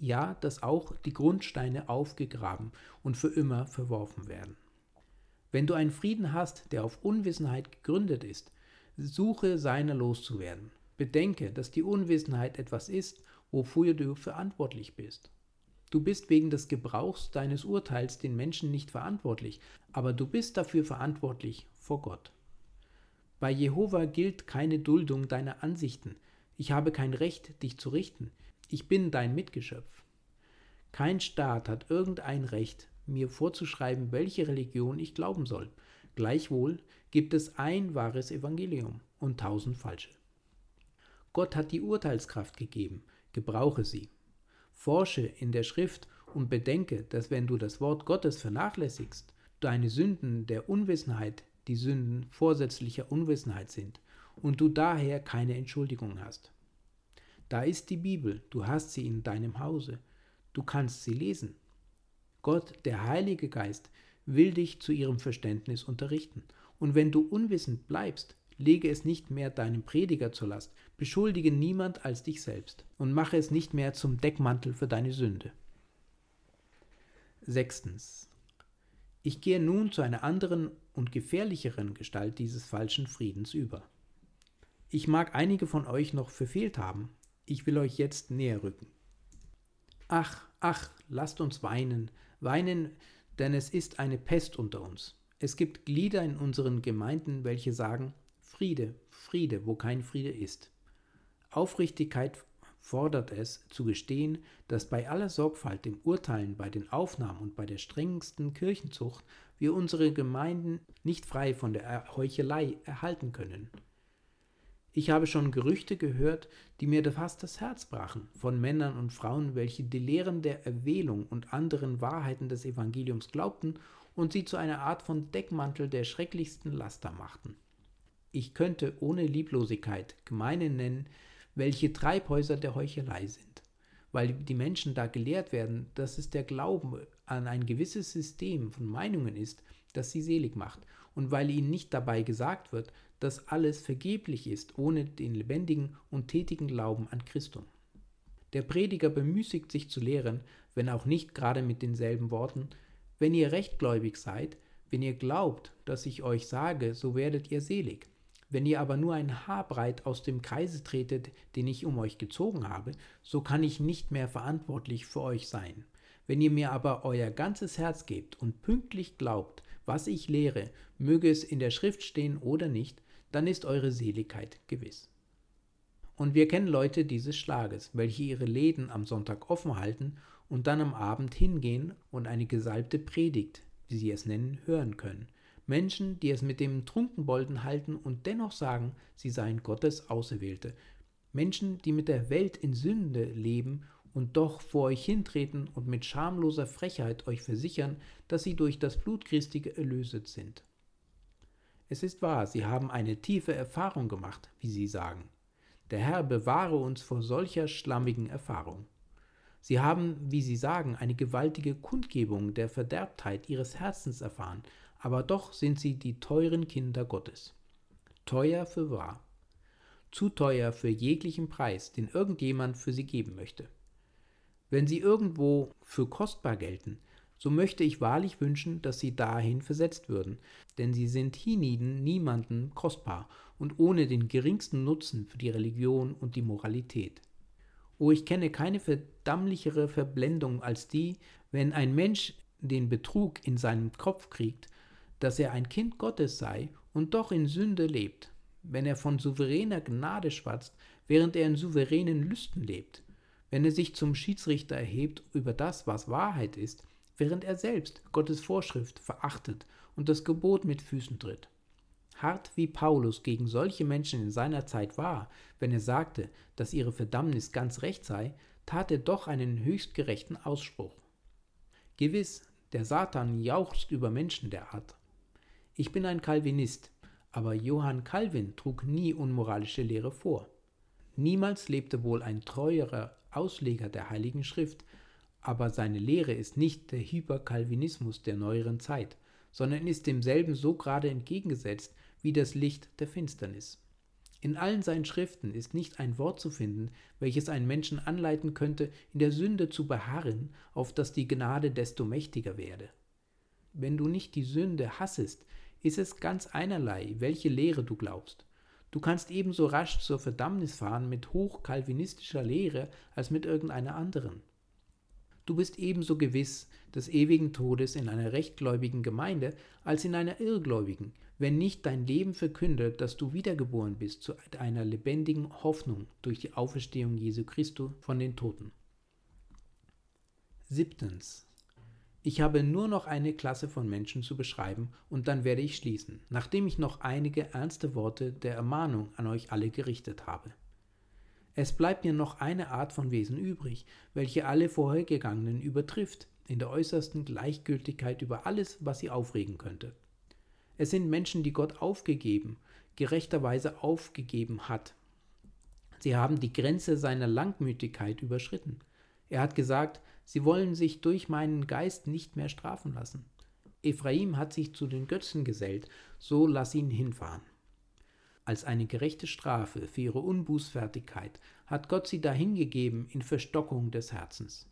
Ja, dass auch die Grundsteine aufgegraben und für immer verworfen werden. Wenn du einen Frieden hast, der auf Unwissenheit gegründet ist, suche seiner loszuwerden. Bedenke, dass die Unwissenheit etwas ist, wofür du verantwortlich bist. Du bist wegen des Gebrauchs deines Urteils den Menschen nicht verantwortlich, aber du bist dafür verantwortlich vor Gott. Bei Jehova gilt keine Duldung deiner Ansichten. Ich habe kein Recht, dich zu richten. Ich bin dein Mitgeschöpf. Kein Staat hat irgendein Recht, mir vorzuschreiben, welche Religion ich glauben soll. Gleichwohl gibt es ein wahres Evangelium und tausend falsche. Gott hat die Urteilskraft gegeben, gebrauche sie. Forsche in der Schrift und bedenke, dass wenn du das Wort Gottes vernachlässigst, deine Sünden der Unwissenheit die Sünden vorsätzlicher Unwissenheit sind und du daher keine Entschuldigung hast. Da ist die Bibel, du hast sie in deinem Hause, du kannst sie lesen. Gott, der Heilige Geist, will dich zu ihrem Verständnis unterrichten, und wenn du unwissend bleibst, lege es nicht mehr deinem Prediger zur Last, beschuldige niemand als dich selbst und mache es nicht mehr zum Deckmantel für deine Sünde. Sechstens. Ich gehe nun zu einer anderen und gefährlicheren Gestalt dieses falschen Friedens über. Ich mag einige von euch noch verfehlt haben, ich will euch jetzt näher rücken. Ach, ach, lasst uns weinen, weinen, denn es ist eine Pest unter uns. Es gibt Glieder in unseren Gemeinden, welche sagen, Friede, Friede, wo kein Friede ist. Aufrichtigkeit fordert es, zu gestehen, dass bei aller Sorgfalt im Urteilen, bei den Aufnahmen und bei der strengsten Kirchenzucht wir unsere Gemeinden nicht frei von der Heuchelei erhalten können. Ich habe schon Gerüchte gehört, die mir fast das Herz brachen, von Männern und Frauen, welche die Lehren der Erwählung und anderen Wahrheiten des Evangeliums glaubten und sie zu einer Art von Deckmantel der schrecklichsten Laster machten. Ich könnte ohne Lieblosigkeit Gemeinde nennen, welche Treibhäuser der Heuchelei sind, weil die Menschen da gelehrt werden, dass es der Glaube an ein gewisses System von Meinungen ist, das sie selig macht, und weil ihnen nicht dabei gesagt wird, dass alles vergeblich ist ohne den lebendigen und tätigen Glauben an Christum. Der Prediger bemüßigt sich zu lehren, wenn auch nicht gerade mit denselben Worten, wenn ihr rechtgläubig seid, wenn ihr glaubt, dass ich euch sage, so werdet ihr selig. Wenn ihr aber nur ein Haar breit aus dem Kreise tretet, den ich um euch gezogen habe, so kann ich nicht mehr verantwortlich für euch sein. Wenn ihr mir aber euer ganzes Herz gebt und pünktlich glaubt, was ich lehre, möge es in der Schrift stehen oder nicht, dann ist eure Seligkeit gewiss. Und wir kennen Leute dieses Schlages, welche ihre Läden am Sonntag offen halten und dann am Abend hingehen und eine gesalbte Predigt, wie sie es nennen, hören können, Menschen, die es mit dem Trunkenbolden halten und dennoch sagen, sie seien Gottes Auserwählte. Menschen, die mit der Welt in Sünde leben und doch vor euch hintreten und mit schamloser Frechheit euch versichern, dass sie durch das Blut Christi erlöset sind. Es ist wahr, sie haben eine tiefe Erfahrung gemacht, wie sie sagen. Der Herr bewahre uns vor solcher schlammigen Erfahrung. Sie haben, wie sie sagen, eine gewaltige Kundgebung der Verderbtheit ihres Herzens erfahren, aber doch sind sie die teuren Kinder Gottes. Teuer für wahr. Zu teuer für jeglichen Preis, den irgendjemand für sie geben möchte. Wenn sie irgendwo für kostbar gelten, so möchte ich wahrlich wünschen, dass sie dahin versetzt würden, denn sie sind hienieden niemanden kostbar und ohne den geringsten Nutzen für die Religion und die Moralität. Oh, ich kenne keine verdammlichere Verblendung als die, wenn ein Mensch den Betrug in seinem Kopf kriegt, dass er ein Kind Gottes sei und doch in Sünde lebt, wenn er von souveräner Gnade schwatzt, während er in souveränen Lüsten lebt, wenn er sich zum Schiedsrichter erhebt über das, was Wahrheit ist, während er selbst Gottes Vorschrift verachtet und das Gebot mit Füßen tritt. Hart wie Paulus gegen solche Menschen in seiner Zeit war, wenn er sagte, dass ihre Verdammnis ganz recht sei, tat er doch einen höchst gerechten Ausspruch. Gewiss, der Satan jauchzt über Menschen der Art. Ich bin ein Calvinist, aber Johann Calvin trug nie unmoralische Lehre vor. Niemals lebte wohl ein treuerer Ausleger der Heiligen Schrift, aber seine Lehre ist nicht der Hyperkalvinismus der neueren Zeit, sondern ist demselben so gerade entgegengesetzt wie das Licht der Finsternis. In allen seinen Schriften ist nicht ein Wort zu finden, welches einen Menschen anleiten könnte, in der Sünde zu beharren, auf dass die Gnade desto mächtiger werde. Wenn du nicht die Sünde hassest, ist es ganz einerlei, welche Lehre du glaubst. Du kannst ebenso rasch zur Verdammnis fahren mit hochkalvinistischer Lehre als mit irgendeiner anderen. Du bist ebenso gewiss des ewigen Todes in einer rechtgläubigen Gemeinde als in einer irrgläubigen, wenn nicht dein Leben verkündet, dass du wiedergeboren bist zu einer lebendigen Hoffnung durch die Auferstehung Jesu Christus von den Toten. Siebtens. Ich habe nur noch eine Klasse von Menschen zu beschreiben und dann werde ich schließen, nachdem ich noch einige ernste Worte der Ermahnung an euch alle gerichtet habe. Es bleibt mir noch eine Art von Wesen übrig, welche alle vorhergegangenen übertrifft, in der äußersten Gleichgültigkeit über alles, was sie aufregen könnte. Es sind Menschen, die Gott aufgegeben, gerechterweise aufgegeben hat. Sie haben die Grenze seiner Langmütigkeit überschritten. Er hat gesagt, Sie wollen sich durch meinen Geist nicht mehr strafen lassen. Ephraim hat sich zu den Götzen gesellt, so lass ihn hinfahren. Als eine gerechte Strafe für ihre Unbußfertigkeit hat Gott sie dahingegeben in Verstockung des Herzens.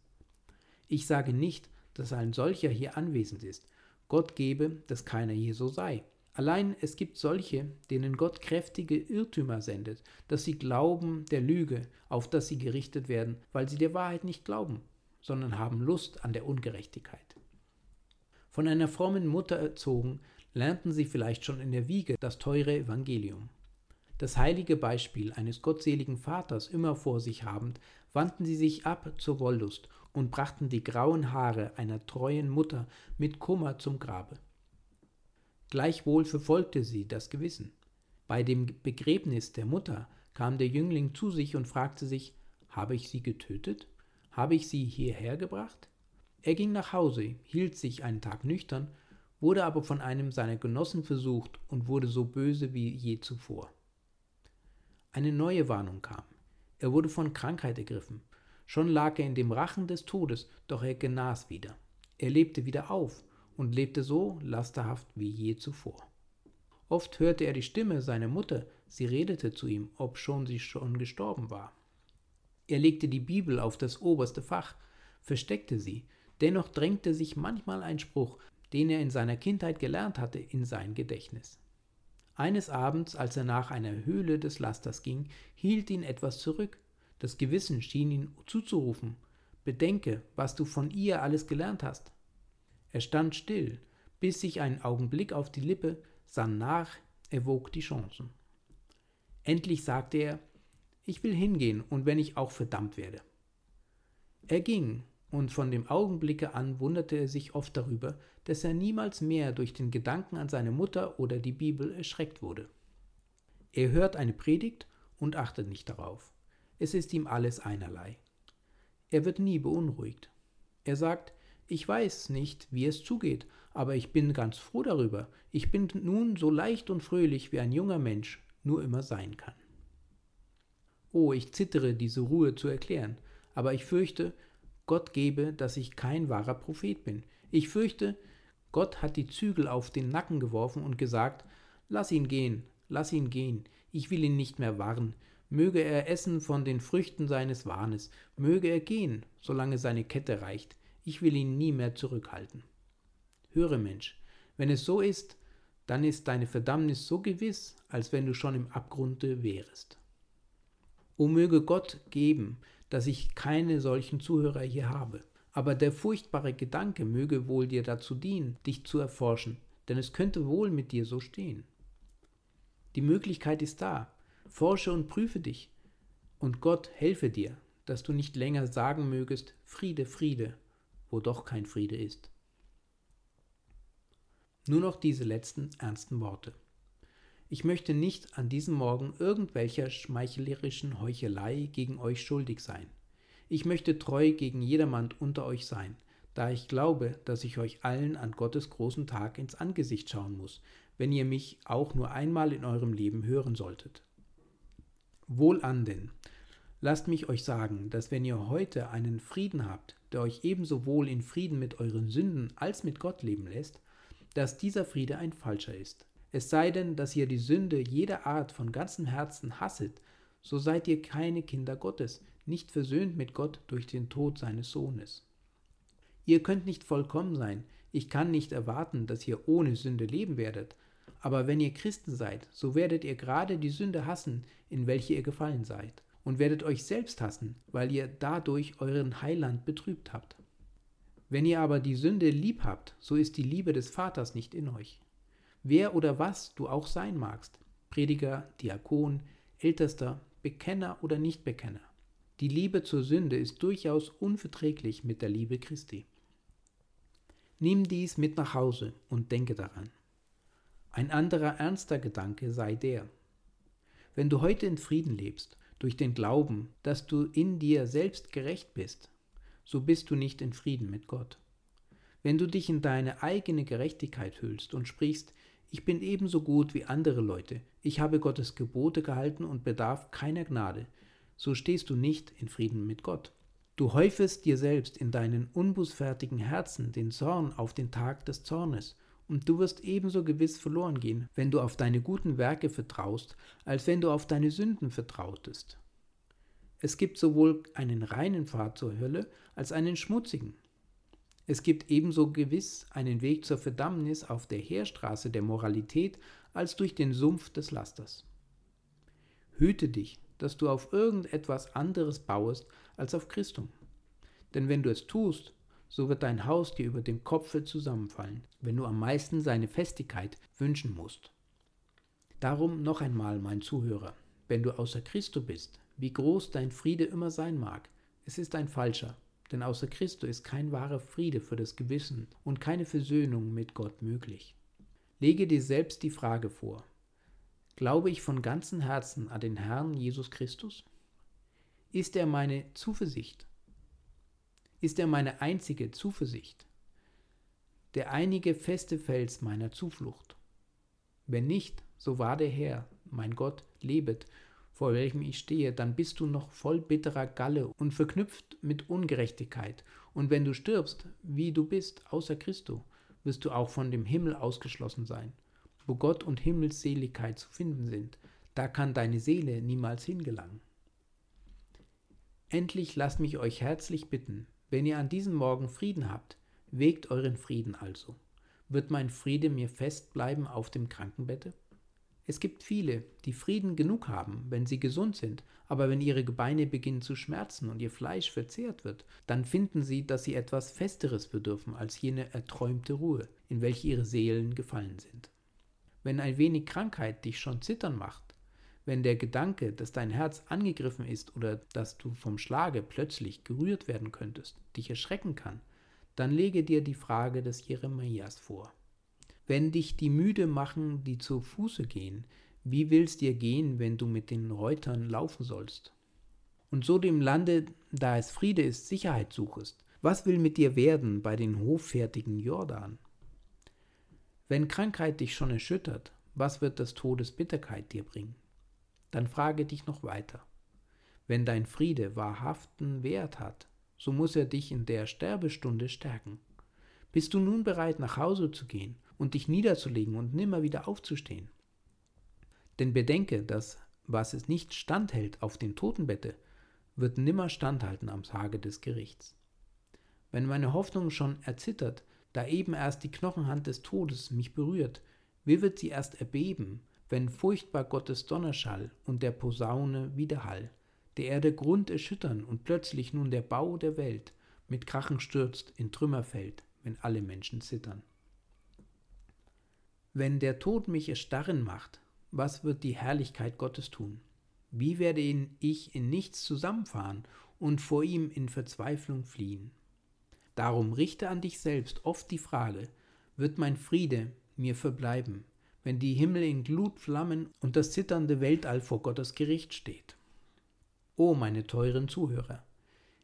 Ich sage nicht, dass ein solcher hier anwesend ist. Gott gebe, dass keiner hier so sei. Allein es gibt solche, denen Gott kräftige Irrtümer sendet, dass sie glauben der Lüge, auf das sie gerichtet werden, weil sie der Wahrheit nicht glauben sondern haben Lust an der Ungerechtigkeit. Von einer frommen Mutter erzogen, lernten sie vielleicht schon in der Wiege das teure Evangelium. Das heilige Beispiel eines gottseligen Vaters immer vor sich habend, wandten sie sich ab zur Wollust und brachten die grauen Haare einer treuen Mutter mit Kummer zum Grabe. Gleichwohl verfolgte sie das Gewissen. Bei dem Begräbnis der Mutter kam der Jüngling zu sich und fragte sich, habe ich sie getötet? Habe ich sie hierher gebracht? Er ging nach Hause, hielt sich einen Tag nüchtern, wurde aber von einem seiner Genossen versucht und wurde so böse wie je zuvor. Eine neue Warnung kam. Er wurde von Krankheit ergriffen. Schon lag er in dem Rachen des Todes, doch er genas wieder. Er lebte wieder auf und lebte so lasterhaft wie je zuvor. Oft hörte er die Stimme seiner Mutter, sie redete zu ihm, obschon sie schon gestorben war. Er legte die Bibel auf das oberste Fach, versteckte sie, dennoch drängte sich manchmal ein Spruch, den er in seiner Kindheit gelernt hatte, in sein Gedächtnis. Eines Abends, als er nach einer Höhle des Lasters ging, hielt ihn etwas zurück. Das Gewissen schien ihn zuzurufen. Bedenke, was du von ihr alles gelernt hast. Er stand still, biss sich einen Augenblick auf die Lippe, sann nach, erwog die Chancen. Endlich sagte er, ich will hingehen und wenn ich auch verdammt werde. Er ging, und von dem Augenblicke an wunderte er sich oft darüber, dass er niemals mehr durch den Gedanken an seine Mutter oder die Bibel erschreckt wurde. Er hört eine Predigt und achtet nicht darauf. Es ist ihm alles einerlei. Er wird nie beunruhigt. Er sagt, ich weiß nicht, wie es zugeht, aber ich bin ganz froh darüber. Ich bin nun so leicht und fröhlich, wie ein junger Mensch nur immer sein kann. Oh, ich zittere, diese Ruhe zu erklären, aber ich fürchte, Gott gebe, dass ich kein wahrer Prophet bin. Ich fürchte, Gott hat die Zügel auf den Nacken geworfen und gesagt, lass ihn gehen, lass ihn gehen, ich will ihn nicht mehr warnen, möge er essen von den Früchten seines Wahnes, möge er gehen, solange seine Kette reicht, ich will ihn nie mehr zurückhalten. Höre Mensch, wenn es so ist, dann ist deine Verdammnis so gewiss, als wenn du schon im Abgrunde wärest. O möge Gott geben, dass ich keine solchen Zuhörer hier habe. Aber der furchtbare Gedanke möge wohl dir dazu dienen, dich zu erforschen, denn es könnte wohl mit dir so stehen. Die Möglichkeit ist da. Forsche und prüfe dich. Und Gott helfe dir, dass du nicht länger sagen mögest, Friede, Friede, wo doch kein Friede ist. Nur noch diese letzten ernsten Worte. Ich möchte nicht an diesem Morgen irgendwelcher schmeichlerischen Heuchelei gegen euch schuldig sein. Ich möchte treu gegen jedermann unter euch sein, da ich glaube, dass ich euch allen an Gottes großen Tag ins Angesicht schauen muss, wenn ihr mich auch nur einmal in eurem Leben hören solltet. Wohlan denn, lasst mich euch sagen, dass wenn ihr heute einen Frieden habt, der euch ebenso wohl in Frieden mit euren Sünden als mit Gott leben lässt, dass dieser Friede ein falscher ist. Es sei denn, dass ihr die Sünde jeder Art von ganzem Herzen hasset, so seid ihr keine Kinder Gottes, nicht versöhnt mit Gott durch den Tod seines Sohnes. Ihr könnt nicht vollkommen sein, ich kann nicht erwarten, dass ihr ohne Sünde leben werdet, aber wenn ihr Christen seid, so werdet ihr gerade die Sünde hassen, in welche ihr gefallen seid, und werdet euch selbst hassen, weil ihr dadurch euren Heiland betrübt habt. Wenn ihr aber die Sünde lieb habt, so ist die Liebe des Vaters nicht in euch. Wer oder was du auch sein magst, Prediger, Diakon, Ältester, Bekenner oder Nichtbekenner, die Liebe zur Sünde ist durchaus unverträglich mit der Liebe Christi. Nimm dies mit nach Hause und denke daran. Ein anderer ernster Gedanke sei der. Wenn du heute in Frieden lebst, durch den Glauben, dass du in dir selbst gerecht bist, so bist du nicht in Frieden mit Gott. Wenn du dich in deine eigene Gerechtigkeit hüllst und sprichst, ich bin ebenso gut wie andere Leute, ich habe Gottes Gebote gehalten und bedarf keiner Gnade, so stehst du nicht in Frieden mit Gott. Du häufest dir selbst in deinen unbußfertigen Herzen den Zorn auf den Tag des Zornes, und du wirst ebenso gewiss verloren gehen, wenn du auf deine guten Werke vertraust, als wenn du auf deine Sünden vertrautest. Es gibt sowohl einen reinen Pfad zur Hölle als einen schmutzigen. Es gibt ebenso gewiss einen Weg zur Verdammnis auf der Heerstraße der Moralität als durch den Sumpf des Lasters. Hüte dich, dass du auf irgendetwas anderes bauest als auf Christum. Denn wenn du es tust, so wird dein Haus dir über dem Kopfe zusammenfallen, wenn du am meisten seine Festigkeit wünschen musst. Darum noch einmal, mein Zuhörer, wenn du außer Christo bist, wie groß dein Friede immer sein mag, es ist ein falscher, denn außer Christo ist kein wahrer Friede für das Gewissen und keine Versöhnung mit Gott möglich. Lege dir selbst die Frage vor, glaube ich von ganzem Herzen an den Herrn Jesus Christus? Ist er meine Zuversicht? Ist er meine einzige Zuversicht? Der einige feste Fels meiner Zuflucht? Wenn nicht, so wahr der Herr, mein Gott, lebet vor welchem ich stehe, dann bist du noch voll bitterer Galle und verknüpft mit Ungerechtigkeit. Und wenn du stirbst, wie du bist, außer Christo, wirst du auch von dem Himmel ausgeschlossen sein. Wo Gott und Himmelsseligkeit zu finden sind, da kann deine Seele niemals hingelangen. Endlich lasst mich euch herzlich bitten, wenn ihr an diesem Morgen Frieden habt, wegt euren Frieden also. Wird mein Friede mir fest bleiben auf dem Krankenbette? Es gibt viele, die Frieden genug haben, wenn sie gesund sind, aber wenn ihre Gebeine beginnen zu schmerzen und ihr Fleisch verzehrt wird, dann finden sie, dass sie etwas Festeres bedürfen als jene erträumte Ruhe, in welche ihre Seelen gefallen sind. Wenn ein wenig Krankheit dich schon zittern macht, wenn der Gedanke, dass dein Herz angegriffen ist oder dass du vom Schlage plötzlich gerührt werden könntest, dich erschrecken kann, dann lege dir die Frage des Jeremias vor. Wenn dich die müde machen, die zu Fuße gehen, wie will's dir gehen, wenn du mit den Reutern laufen sollst? Und so dem Lande, da es Friede ist, Sicherheit suchest, was will mit dir werden bei den hoffärtigen Jordan? Wenn Krankheit dich schon erschüttert, was wird das Todes Bitterkeit dir bringen? Dann frage dich noch weiter. Wenn dein Friede wahrhaften Wert hat, so muss er dich in der Sterbestunde stärken. Bist du nun bereit, nach Hause zu gehen und dich niederzulegen und nimmer wieder aufzustehen. Denn bedenke, dass was es nicht standhält auf dem Totenbette, wird nimmer standhalten am Tage des Gerichts. Wenn meine Hoffnung schon erzittert, da eben erst die Knochenhand des Todes mich berührt, wie wird sie erst erbeben, wenn furchtbar Gottes Donnerschall und der Posaune Widerhall, der Erde Grund erschüttern und plötzlich nun der Bau der Welt mit Krachen stürzt, in Trümmer fällt, wenn alle Menschen zittern. Wenn der Tod mich erstarren macht, was wird die Herrlichkeit Gottes tun? Wie werde ich in nichts zusammenfahren und vor ihm in Verzweiflung fliehen? Darum richte an dich selbst oft die Frage, wird mein Friede mir verbleiben, wenn die Himmel in Glut flammen und das zitternde Weltall vor Gottes Gericht steht? O meine teuren Zuhörer,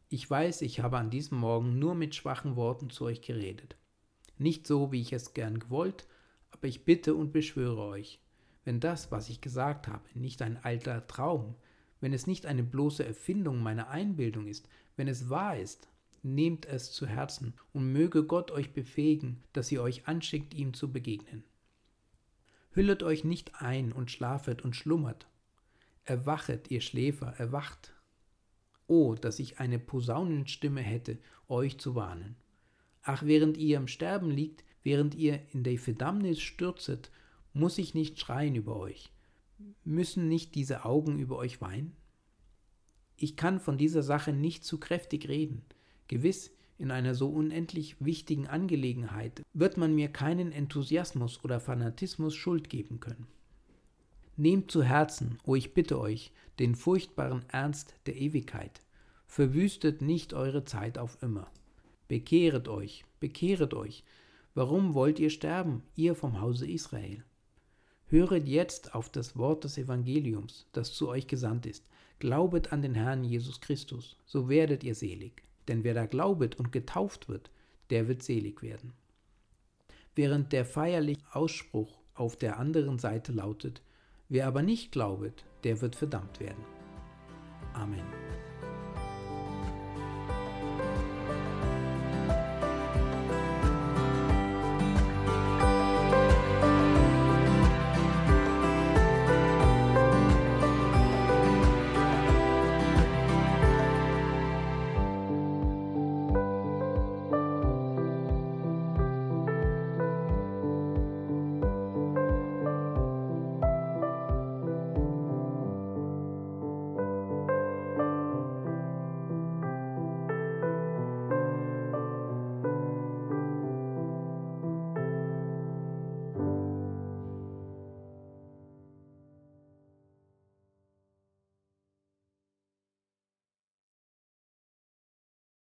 ich weiß, ich habe an diesem Morgen nur mit schwachen Worten zu euch geredet. Nicht so, wie ich es gern gewollt, aber ich bitte und beschwöre euch, wenn das, was ich gesagt habe, nicht ein alter Traum, wenn es nicht eine bloße Erfindung meiner Einbildung ist, wenn es wahr ist, nehmt es zu Herzen und möge Gott euch befähigen, dass ihr euch anschickt, ihm zu begegnen. Hüllet euch nicht ein und schlafet und schlummert. Erwachet, ihr Schläfer, erwacht. Oh, dass ich eine Posaunenstimme hätte, euch zu warnen. Ach, während ihr im Sterben liegt, während ihr in die Verdammnis stürzet, muss ich nicht schreien über euch? Müssen nicht diese Augen über euch weinen? Ich kann von dieser Sache nicht zu kräftig reden. Gewiss, in einer so unendlich wichtigen Angelegenheit wird man mir keinen Enthusiasmus oder Fanatismus Schuld geben können. Nehmt zu Herzen, o oh ich bitte euch, den furchtbaren Ernst der Ewigkeit. Verwüstet nicht eure Zeit auf immer. Bekehret euch, bekehret euch, Warum wollt ihr sterben, ihr vom Hause Israel? Höret jetzt auf das Wort des Evangeliums, das zu euch gesandt ist. Glaubet an den Herrn Jesus Christus, so werdet ihr selig. Denn wer da glaubet und getauft wird, der wird selig werden. Während der feierliche Ausspruch auf der anderen Seite lautet, wer aber nicht glaubet, der wird verdammt werden. Amen.